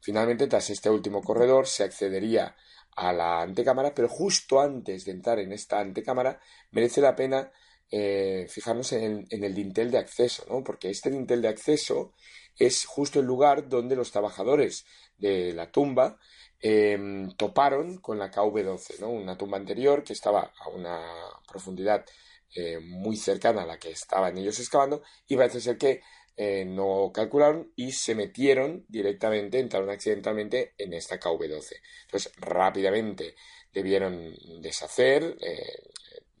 Finalmente, tras este último corredor, se accedería a la antecámara, pero justo antes de entrar en esta antecámara, merece la pena eh, fijarnos en el, dintel de acceso, ¿no? Porque este dintel de acceso es justo el lugar donde los trabajadores de la tumba em, toparon con la KV-12, ¿no? Una tumba anterior que estaba a una profundidad eh, muy cercana a la que estaban ellos excavando y parece ser que eh, no calcularon y se metieron directamente, entraron accidentalmente en esta KV-12. Entonces, rápidamente debieron deshacer,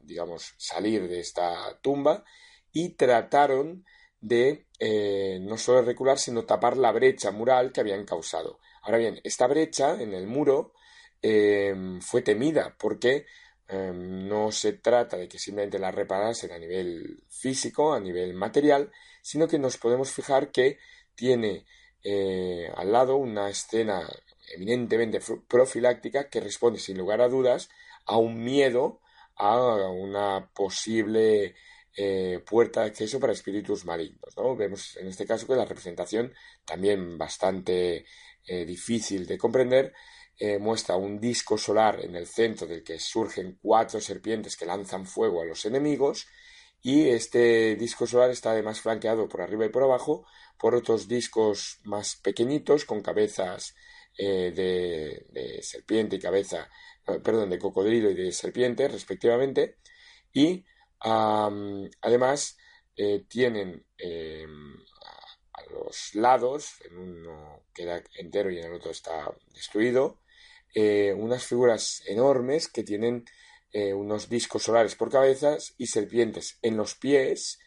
digamos, salir de esta tumba y trataron de eh, no solo recular, sino tapar la brecha mural que habían causado. Ahora bien, esta brecha en el muro fue temida porque em, no se trata de que simplemente la reparasen a nivel físico, a nivel material, sino que nos podemos fijar que tiene eh, al lado una escena eminentemente profiláctica que responde sin lugar a dudas a un miedo a una posible eh, puerta de acceso para espíritus malignos. Vemos en este caso que la representación, también bastante eh, difícil de comprender, eh, muestra un disco solar en el centro del que surgen cuatro serpientes que lanzan fuego a los enemigos y este disco solar está además flanqueado por arriba y por abajo por otros discos más pequeñitos con cabezas de, serpiente y cabeza eh, perdón, de cocodrilo y de serpiente, respectivamente, y además eh, tienen em, a, los lados, en uno queda entero y en el otro está destruido, eh, unas figuras enormes que tienen unos discos solares por cabezas y serpientes en los pies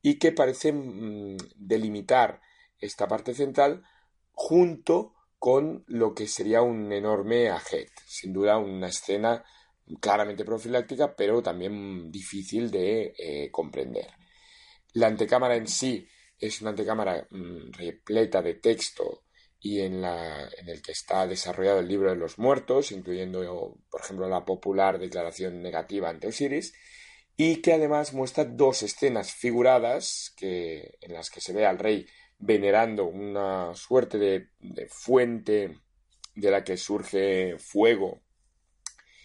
y que parecen mm, delimitar esta parte central junto con lo que sería un enorme ajet. Sin duda una escena claramente profiláctica, pero también difícil de eh, comprender. La antecámara en sí es una antecámara mm, repleta de texto y en, la, en el que está desarrollado el libro de los muertos, incluyendo, por ejemplo, la popular declaración negativa ante Osiris, y que además muestra dos escenas figuradas que, en las que se ve al rey venerando una suerte de, fuente de la que surge fuego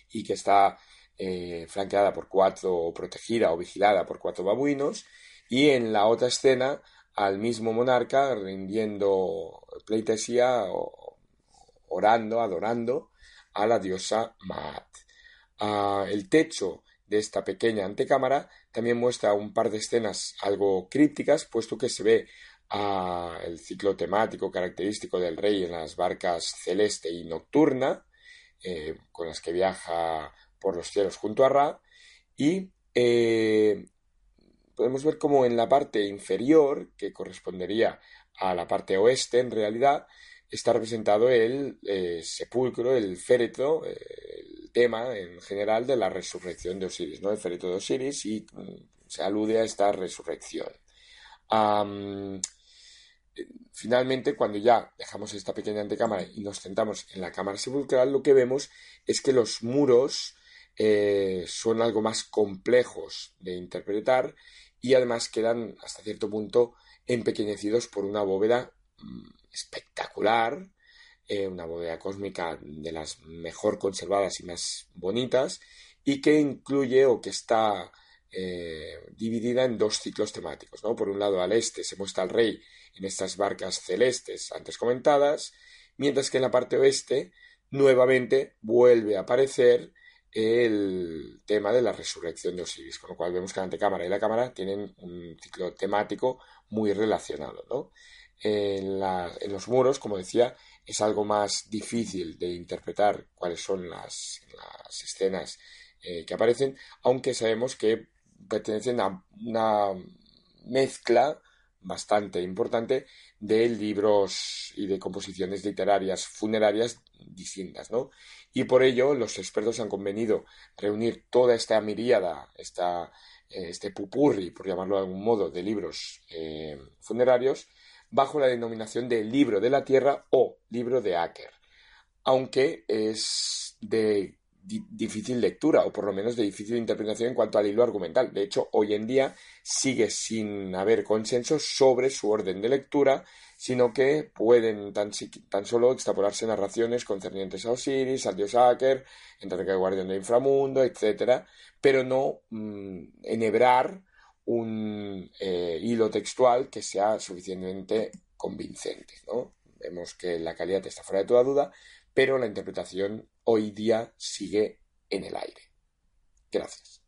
y que está eh, flanqueada por cuatro, o protegida o vigilada por cuatro babuinos, y en la otra escena al mismo monarca rindiendo pleitesía, orando, adorando a la diosa Maat. Ah, el techo de esta pequeña antecámara también muestra un par de escenas algo crípticas, puesto que se ve el ciclo temático característico del rey en las barcas celeste y nocturna, eh, con las que viaja por los cielos junto a Ra, y eh, podemos ver como en la parte inferior, que correspondería a la parte oeste en realidad, está representado el eh, sepulcro, el féretro, el tema en general de la resurrección de Osiris, ¿no? El féretro de Osiris y mm, se alude a esta resurrección. Finalmente, cuando ya dejamos esta pequeña antecámara y nos sentamos en la cámara sepulcral, lo que vemos es que los muros eh, son algo más complejos de interpretar y además quedan hasta cierto punto empequeñecidos por una bóveda mm, espectacular, eh, una bóveda cósmica de las mejor conservadas y más bonitas y que incluye o que está eh, dividida en dos ciclos temáticos. ¿no? Por un lado, al este se muestra al rey en estas barcas celestes antes comentadas, mientras que en la parte oeste nuevamente vuelve a aparecer el tema de la resurrección de Osiris, con lo cual vemos que la antecámara y la cámara tienen un ciclo temático muy relacionado. ¿no? En, los muros, como decía, es algo más difícil de interpretar cuáles son las, escenas eh, que aparecen, aunque sabemos que pertenecen a una mezcla bastante importante de libros y de composiciones literarias funerarias distintas, ¿no? Y por ello los expertos han convenido reunir toda esta miríada, esta, eh, este pupurri, por llamarlo de algún modo, de libros eh, funerarios bajo la denominación de libro de la tierra o libro de Aker, aunque es de difícil lectura o por lo menos de difícil interpretación en cuanto al hilo argumental. De hecho, hoy en día sigue sin haber consenso sobre su orden de lectura, sino que pueden tan, solo extrapolarse narraciones concernientes a Osiris, al dios Aker, Enrique Guardián del Inframundo, etcétera, pero no mm, enhebrar un eh, hilo textual que sea suficientemente convincente. Vemos que la calidad está fuera de toda duda, pero la interpretación hoy día sigue en el aire. Gracias.